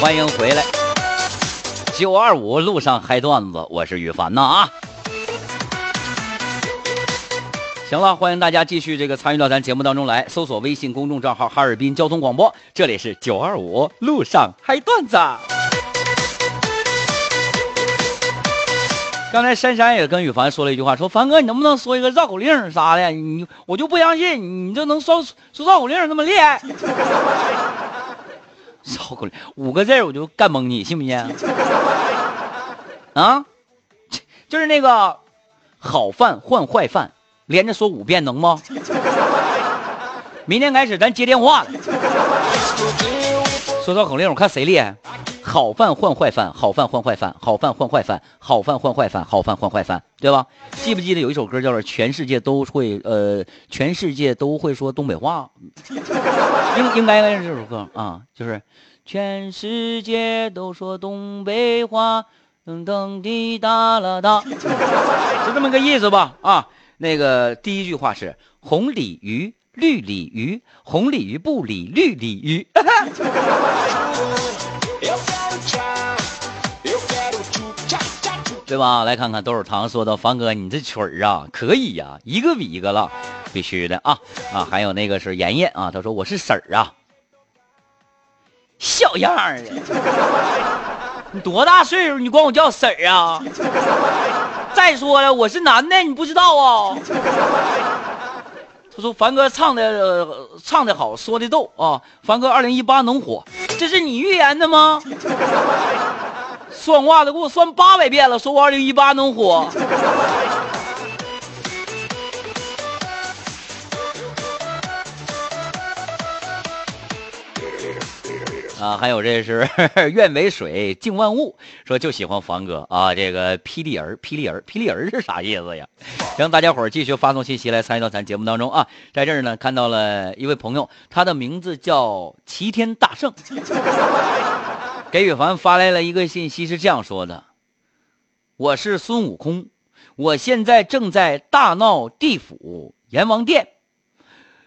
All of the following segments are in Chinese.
欢迎回来。九二五路上嗨段子，我是羽凡呐啊。行了，欢迎大家继续这个参与到咱节目当中来，搜索微信公众账号哈尔滨交通广播，这里是九二五路上嗨段子。刚才珊珊也跟羽凡说了一句话，说凡哥，你能不能说一个绕口令啥的？你我就不相信你就能说说绕口令那么厉害。绕过来五个字我就干懵你，信不信？啊，就是那个好饭换坏饭。连着说五遍能吗？明天开始咱接电话了。说绕口令，我看谁厉害。好饭换坏饭，好饭换坏饭，好饭换坏饭，好饭换坏饭，好饭换坏饭，对吧？记不记得有一首歌叫做《全世界都会呃全世界都会说东北话》？应应该应该是这首歌啊，就是全世界都说东北话，噔噔滴答啦哒，是这么个意思吧啊。那个第一句话是红鲤鱼，绿鲤鱼，红鲤鱼不理绿鲤鱼，对吧？来看看豆豆糖说的，凡哥你这曲儿啊，可以呀，一个比一个了，必须的啊啊！还有那个是妍妍啊，他说我是婶儿啊，小样儿的，你多大岁数？你管我叫婶儿啊？再说了，我是男的，你不知道啊？他说凡哥唱的唱的好，说的逗啊。凡哥二零一八能火，这是你预言的吗？算卦的给我算八百遍了，说我二零一八能火。啊，还有这是 愿为水净万物，说就喜欢凡哥啊，这个霹雳儿，霹雳儿，霹雳儿是啥意思呀？让大家伙儿继续发送信息来参与到咱节目当中啊，在这儿呢看到了一位朋友，他的名字叫齐天大圣，给羽凡发来了一个信息，是这样说的：我是孙悟空，我现在正在大闹地府阎王殿，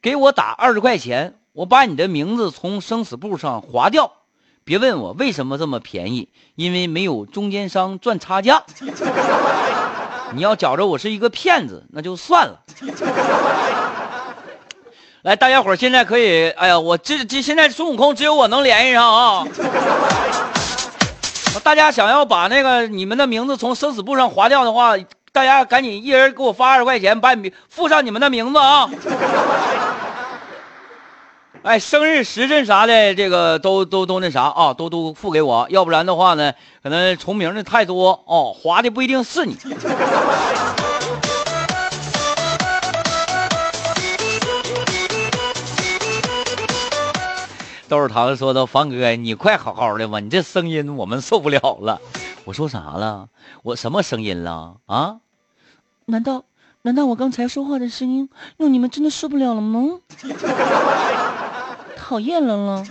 给我打二十块钱。我把你的名字从生死簿上划掉，别问我为什么这么便宜，因为没有中间商赚差价。你要觉着我是一个骗子，那就算了。来，大家伙现在可以，哎呀，我这这现在孙悟空只有我能联系上啊。大家想要把那个你们的名字从生死簿上划掉的话，大家赶紧一人给我发二十块钱，把你附上你们的名字啊。哎，生日时辰啥的，这个都都都那啥啊，都都付给我，要不然的话呢，可能重名的太多哦，划的不一定是你。豆是糖说的，房哥，你快好好的吧，你这声音我们受不了了。我说啥了？我什么声音了？啊？难道难道我刚才说话的声音让你们真的受不了了吗？讨厌了了，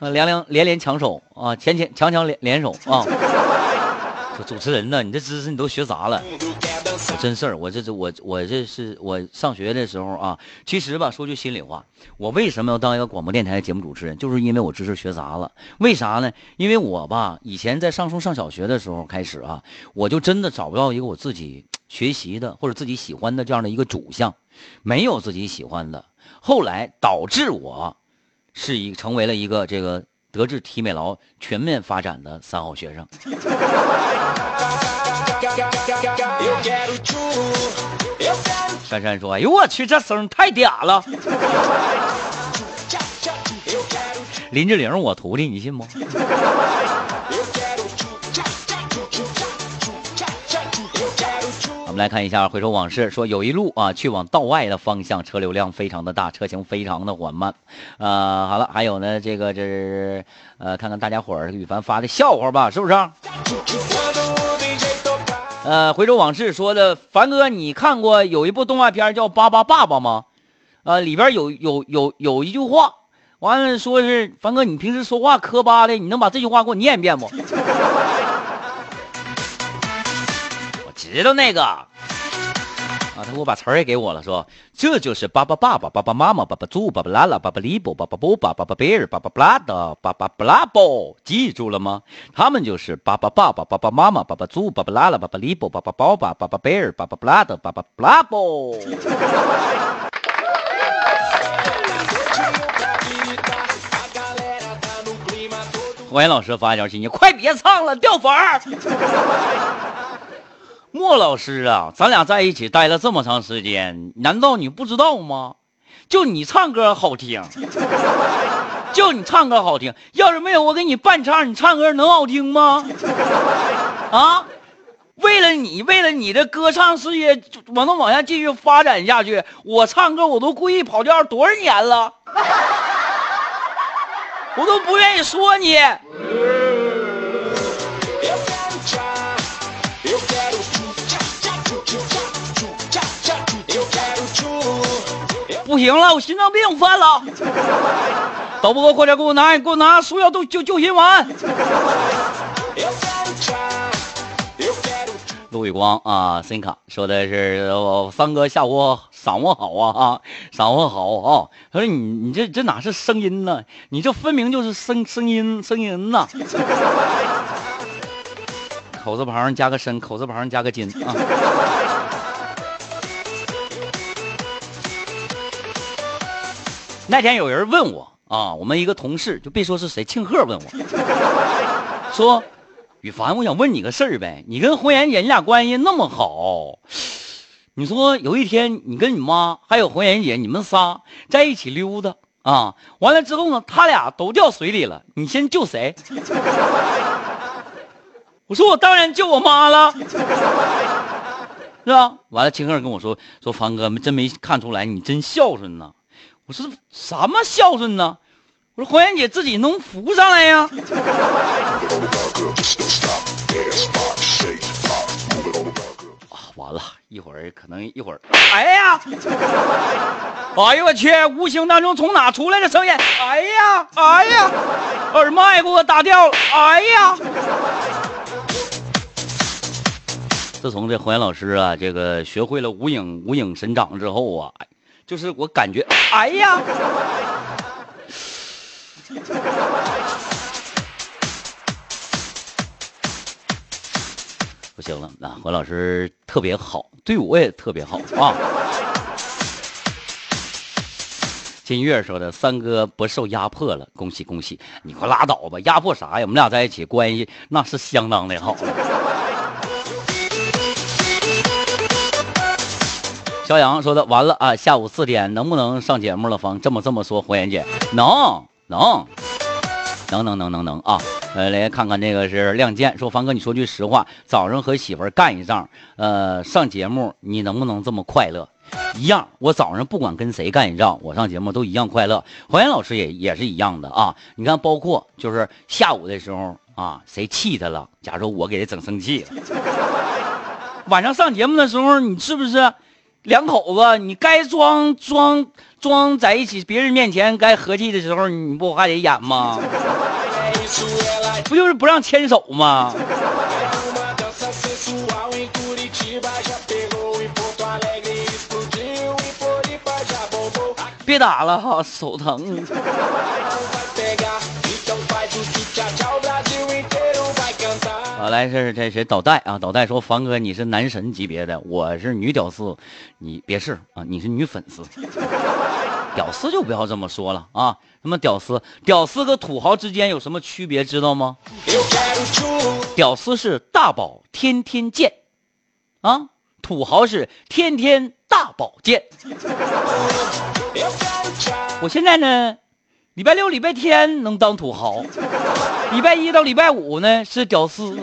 啊，连连连连抢手啊，前前强强联联手啊！主持人呢？你这知识你都学杂了？我真事儿，我这这我我这是我上学的时候啊。其实吧，说句心里话，我为什么要当一个广播电台节目主持人？就是因为我知识学杂了。为啥呢？因为我吧，以前在上初上小学的时候开始啊，我就真的找不到一个我自己学习的或者自己喜欢的这样的一个主项，没有自己喜欢的。后来导致我，是一成为了一个这个德智体美劳全面发展的三好学生。珊珊说：“哎呦我去，这声太嗲了！”林志玲，我徒弟，你信不？我们来看一下，回首往事，说有一路啊，去往道外的方向，车流量非常的大，车行非常的缓慢。呃，好了，还有呢，这个这是呃，看看大家伙儿羽凡发的笑话吧，是不是？呃，回首往事说的，凡哥，你看过有一部动画片叫《巴巴爸爸》吗？呃，里边有有有有一句话，完了说是凡哥，你平时说话磕巴的，你能把这句话给我念一遍不？知道那个啊，他给我把词儿也给我了，说这就是爸爸爸爸爸爸妈妈爸爸猪爸爸拉拉爸爸利布爸爸波爸爸爸贝尔爸爸布拉德爸爸布拉波，记住了吗？他们就是爸爸爸爸爸爸妈妈爸爸猪爸爸拉拉爸爸利布爸爸包爸爸爸贝尔爸爸布拉德爸爸布拉波。欢迎老师发消息，你快别唱了，掉粉儿。莫老师啊，咱俩在一起待了这么长时间，难道你不知道吗？就你唱歌好听，就你唱歌好听。要是没有我给你伴唱，你唱歌能好听吗？啊！为了你，为了你的歌唱事业我能往下继续发展下去，我唱歌我都故意跑调多少年了，我都不愿意说你。不行了，我心脏病犯了。导播，快点给我拿，给我拿速效救救心丸。陆伟光啊，森卡说的是我三哥下午嗓子好啊啊，嗓子好啊。他说你你这这哪是声音呢？你这分明就是声声音声音呐。口字旁加个身，口字旁加个金啊。那天有人问我啊，我们一个同事就别说是谁，庆贺问我，说，羽凡，我想问你个事儿呗，你跟红颜姐你俩关系那么好，你说有一天你跟你妈还有红颜姐你们仨在一起溜达啊，完了之后呢，他俩都掉水里了，你先救谁？我说我当然救我妈了，是吧？完了，庆贺跟我说说，凡哥真没看出来你真孝顺呐。我说什么孝顺呢？我说红颜姐自己能扶上来呀。啊，完了一会儿可能一会儿，哎呀，哎呦我去，无形当中从哪出来的声音？哎呀，哎呀，耳麦给我打掉了。哎呀，自从这红颜老师啊，这个学会了无影无影神掌之后啊。就是我感觉，哎呀，不行了，那何老师特别好，对我也特别好啊。金月说的，三哥不受压迫了，恭喜恭喜！你快拉倒吧，压迫啥呀？我们俩在一起关系那是相当的好肖阳说的完了啊！下午四点能不能上节目了？方这么这么说，火焰姐能能能能能能能啊！呃，来看看这个是亮剑说，方哥你说句实话，早上和媳妇干一仗，呃，上节目你能不能这么快乐？一样，我早上不管跟谁干一仗，我上节目都一样快乐。黄岩老师也也是一样的啊！你看，包括就是下午的时候啊，谁气他了？假如我给他整生气了，晚上上节目的时候，你是不是？两口子，你该装装装在一起，别人面前该和气的时候，你不还得演吗？不就是不让牵手吗？别打了哈，手疼。好，来，这是这谁？导带啊，导带说：“房哥，你是男神级别的，我是女屌丝，你别是啊，你是女粉丝。屌丝就不要这么说了啊。什么屌丝？屌丝和土豪之间有什么区别？知道吗？屌丝是大宝天天见，啊，土豪是天天大保健。我现在呢？”礼拜六、礼拜天能当土豪，礼拜一到礼拜五呢是屌丝。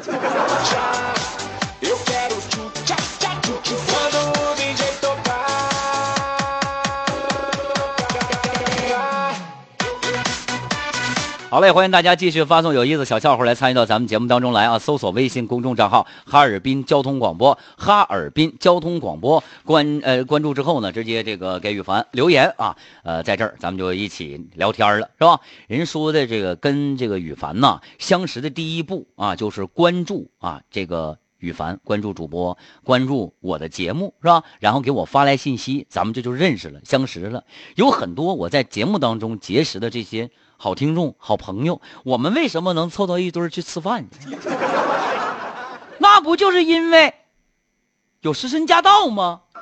好嘞，欢迎大家继续发送有意思小笑话来参与到咱们节目当中来啊！搜索微信公众账号“哈尔滨交通广播”，哈尔滨交通广播关呃关注之后呢，直接这个给羽凡留言啊，呃，在这儿咱们就一起聊天了，是吧？人说的这个跟这个羽凡呐相识的第一步啊，就是关注啊这个羽凡，关注主播，关注我的节目是吧？然后给我发来信息，咱们这就认识了，相识了。有很多我在节目当中结识的这些好听众、好朋友，我们为什么能凑到一堆去吃饭？那不就是因为有师身驾到吗？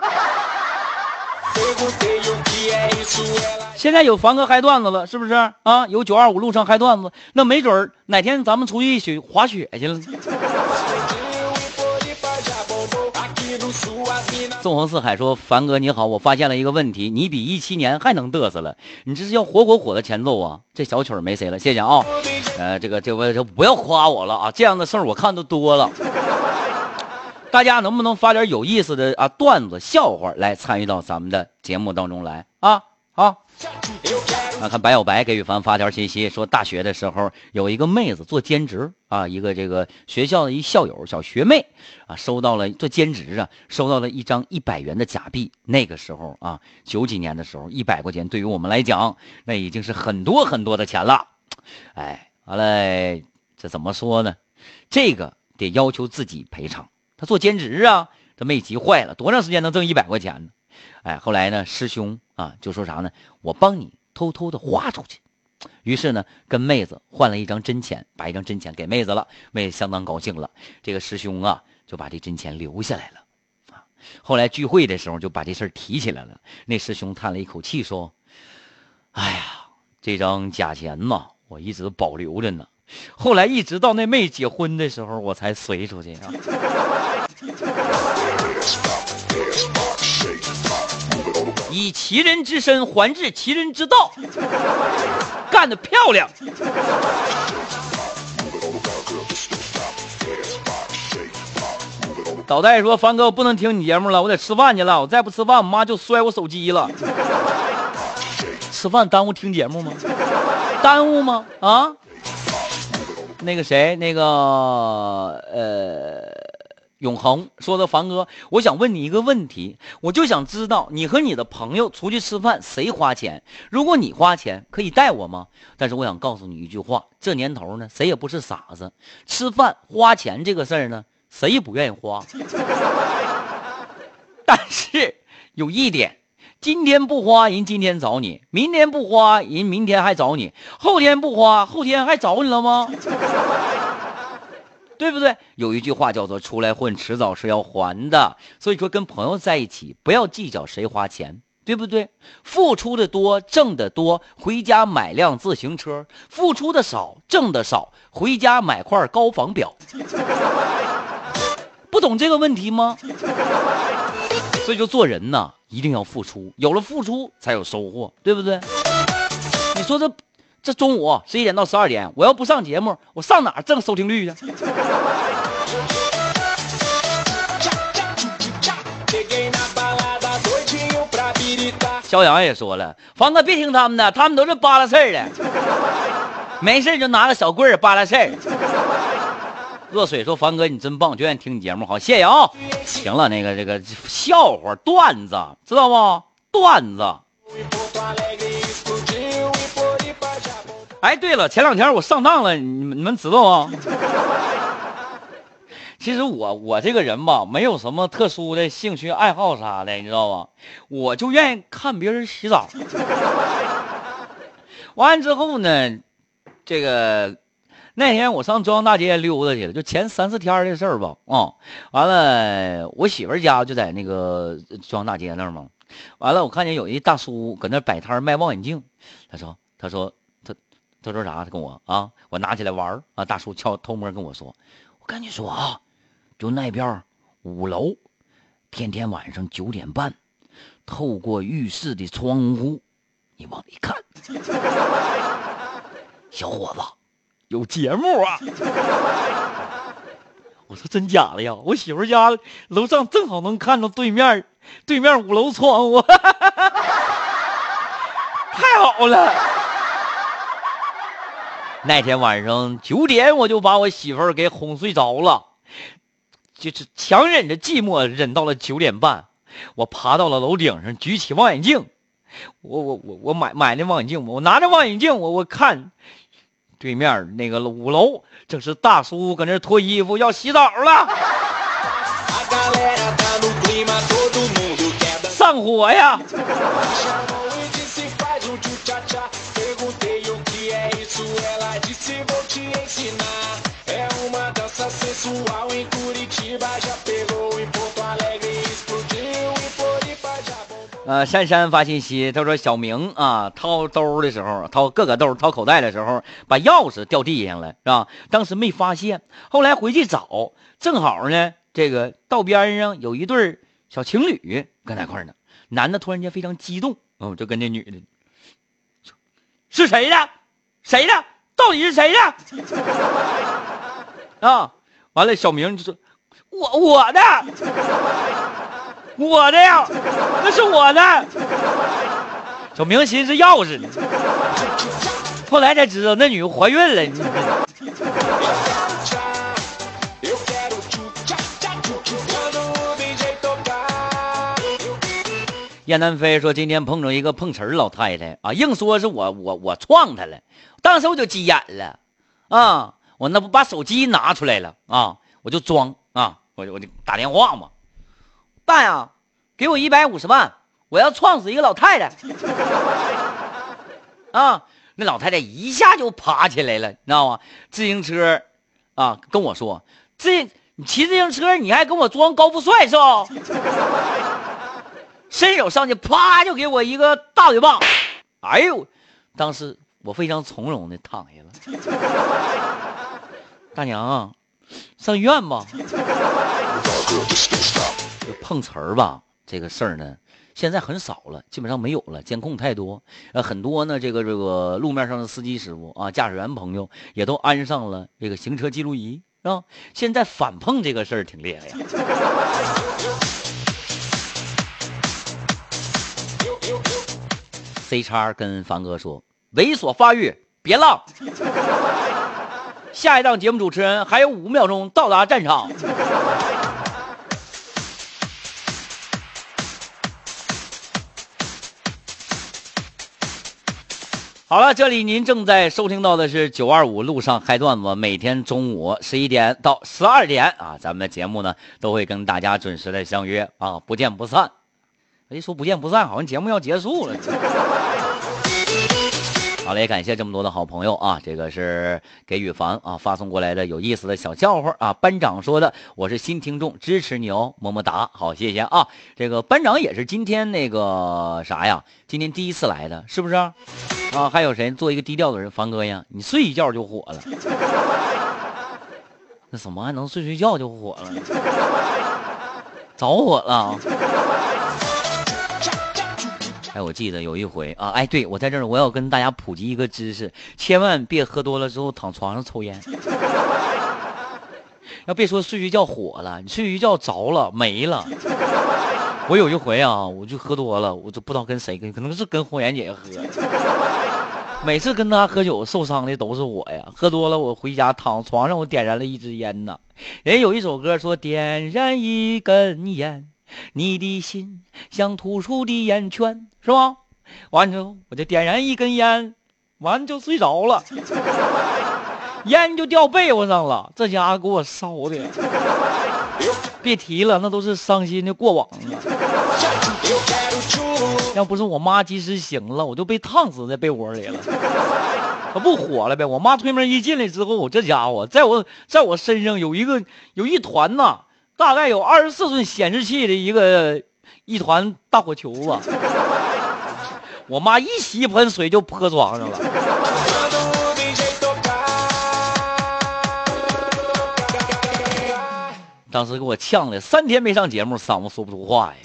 现在有凡哥嗨段子了，是不是啊？有九二五路上嗨段子，那没准儿哪天咱们出去一起滑雪去了。纵横四海说：“凡哥你好，我发现了一个问题，你比一七年还能嘚瑟了，你这是要火火火的前奏啊？这小曲儿没谁了，谢谢啊。呃，这个这我这不要夸我了啊，这样的事儿我看的多了。大家能不能发点有意思的啊段子、笑话来参与到咱们的节目当中来啊？”啊，看白小白给雨凡发条信息说，大学的时候有一个妹子做兼职啊，一个这个学校的一校友小学妹啊，收到了做兼职啊，收到了一张一百元的假币。那个时候啊，九几年的时候，一百块钱对于我们来讲，那已经是很多很多的钱了。哎，完了，这怎么说呢？这个得要求自己赔偿。他做兼职啊，这妹急坏了，多长时间能挣一百块钱呢？哎，后来呢，师兄啊就说啥呢？我帮你。偷偷的花出去，于是呢，跟妹子换了一张真钱，把一张真钱给妹子了，妹子相当高兴了。这个师兄啊，就把这真钱留下来了。啊，后来聚会的时候就把这事儿提起来了。那师兄叹了一口气说：“哎呀，这张假钱呐，我一直保留着呢。后来一直到那妹结婚的时候，我才随出去啊。” 以其人之身还治其人之道，干得漂亮！导带说：“凡哥，我不能听你节目了，我得吃饭去了。我再不吃饭，我妈就摔我手机了。吃饭耽误听节目吗？耽误吗？啊？那个谁，那个呃。”永恒说的凡哥，我想问你一个问题，我就想知道你和你的朋友出去吃饭谁花钱？如果你花钱，可以带我吗？但是我想告诉你一句话，这年头呢，谁也不是傻子，吃饭花钱这个事儿呢，谁也不愿意花。但是有一点，今天不花，人今天找你；明天不花，人明天还找你；后天不花，后天还找你了吗？对不对？有一句话叫做“出来混，迟早是要还的”。所以说，跟朋友在一起，不要计较谁花钱，对不对？付出的多，挣的多，回家买辆自行车；付出的少，挣的少，回家买块高仿表。不懂这个问题吗？所以说，做人呐，一定要付出，有了付出才有收获，对不对？你说这。这中午十一点到十二点，我要不上节目，我上哪挣收听率去？肖阳也说了，凡哥别听他们的，他们都是扒拉事儿的，没事就拿个小棍儿扒拉事儿。热水说：“凡哥你真棒，就愿意听你节目，好，谢谢啊。行了，那个这个笑话段子知道不？段子。”哎，对了，前两天我上当了，你们你们知道吗？其实我我这个人吧，没有什么特殊的兴趣爱好啥的，你知道吧？我就愿意看别人洗澡。完了之后呢，这个那天我上中央大街溜达去了，就前三四天的事儿吧。啊，完了，我媳妇家就在那个中央大街那儿嘛。完了，我看见有一大叔搁那摆摊卖望远镜，他说，他说。他说啥？他跟我啊，我拿起来玩啊。大叔悄偷摸跟我说：“我跟你说啊，就那边五楼，天天晚上九点半，透过浴室的窗户，你往里看，小伙子有节目啊！” 我说：“真假的呀？我媳妇家楼上正好能看到对面，对面五楼窗户，太好了。”那天晚上九点，我就把我媳妇儿给哄睡着了，就是强忍着寂寞忍到了九点半。我爬到了楼顶上，举起望远镜，我我我我买买那望远镜，我拿着望远镜，我我看对面那个五楼，正是大叔搁那脱衣服要洗澡了。上火呀！呃，珊珊发信息，他说小明啊，掏兜的时候，掏各个兜，掏口袋的时候，把钥匙掉地上了，是吧？当时没发现，后来回去找，正好呢，这个道边上有一对小情侣搁那块呢。男的突然间非常激动，哦，就跟那女的，是谁的？谁的？到底是谁的？啊！完了，小明就说：“我我的。”我的呀，那是我的。小明寻思钥匙呢，后来才知道那女的怀孕了。燕南飞说：“今天碰着一个碰瓷儿老太太啊，硬说是我我我撞她了。当时我就急眼了，啊，我那不把手机拿出来了啊，我就装啊，我就我就打电话嘛。”爸呀，给我一百五十万，我要撞死一个老太太。啊，那老太太一下就爬起来了，你知道吗？自行车，啊，跟我说，自你骑自行车，你还跟我装高富帅是吧？伸手上去，啪就给我一个大嘴巴。哎呦，当时我非常从容的躺下了。大娘，上医院吧。碰瓷儿吧，这个事儿呢，现在很少了，基本上没有了，监控太多。呃，很多呢，这个这个路面上的司机师傅啊，驾驶员朋友也都安上了这个行车记录仪，是吧？现在反碰这个事儿挺厉害呀。C 叉跟凡哥说：“猥琐发育，别浪。”下一档节目主持人还有五秒钟到达战场。好了，这里您正在收听到的是九二五路上嗨段子，每天中午十一点到十二点啊，咱们的节目呢都会跟大家准时的相约啊，不见不散。一说不见不散，好像节目要结束了。好嘞，感谢这么多的好朋友啊！这个是给羽凡啊发送过来的有意思的小笑话啊。班长说的，我是新听众，支持你哦，么么哒！好，谢谢啊。这个班长也是今天那个啥呀？今天第一次来的，是不是？啊，还有谁做一个低调的人？凡哥呀，你睡一觉就火了。那怎么还能睡睡觉就火了？着火了。哎，我记得有一回啊，哎，对我在这儿，我要跟大家普及一个知识，千万别喝多了之后躺床上抽烟。要别说睡一觉火了，你睡一觉着了没了。我有一回啊，我就喝多了，我就不知道跟谁跟，可能是跟红颜姐喝。每次跟她喝酒受伤的都是我呀，喝多了我回家躺床上，我点燃了一支烟呐。人有一首歌说点燃一根烟。你的心像突出的烟圈，是吧？完之后，我就点燃一根烟，完就睡着了，烟就掉被窝上了。这家伙给我烧的，别提了，那都是伤心的过往啊。要不是我妈及时醒了，我就被烫死在被窝里了。可不火了呗？我妈推门一进来之后，我这家伙在我在我身上有一个有一团呐。大概有二十四寸显示器的一个一团大火球子，我妈一洗一盆水就泼床上了，当时给我呛的，三天没上节目，嗓子说不出话呀。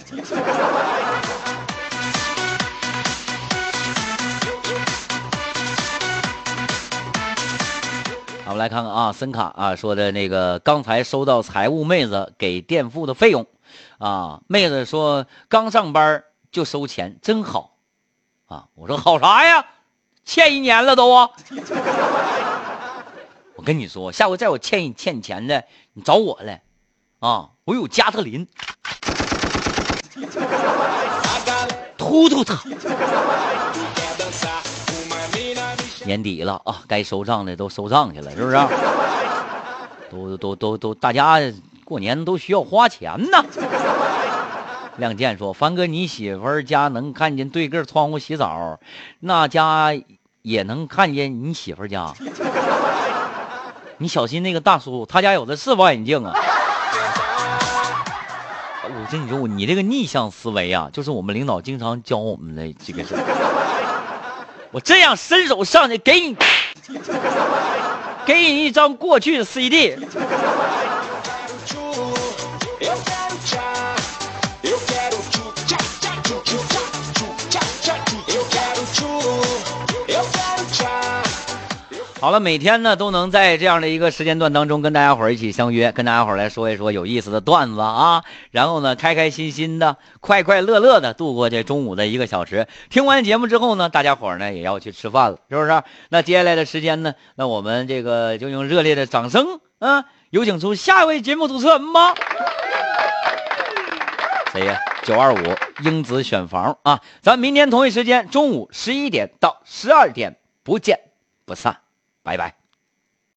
我们来看看啊，森卡啊说的那个，刚才收到财务妹子给垫付的费用，啊，妹子说刚上班就收钱，真好，啊，我说好啥呀，欠一年了都啊，我跟你说，下回再有欠你欠你钱的，你找我来，啊，我有加特林，突突他。年底了啊，该收账的都收账去了，是不是？都都都都，大家过年都需要花钱呢。亮剑说：“凡哥，你媳妇儿家能看见对个窗户洗澡，那家也能看见你媳妇儿家。你小心那个大叔，他家有的是望远镜啊。”我跟你说，你这个逆向思维啊，就是我们领导经常教我们的这个事我这样伸手上去给你，给你一张过去的 CD。好了，每天呢都能在这样的一个时间段当中跟大家伙儿一起相约，跟大家伙儿来说一说有意思的段子啊，然后呢开开心心的、快快乐乐的度过这中午的一个小时。听完节目之后呢，大家伙儿呢也要去吃饭了，是不是？那接下来的时间呢，那我们这个就用热烈的掌声啊，有请出下一位节目主持人吧。谁呀？九二五英子选房啊！咱明天同一时间中午十一点到十二点不见不散。拜拜。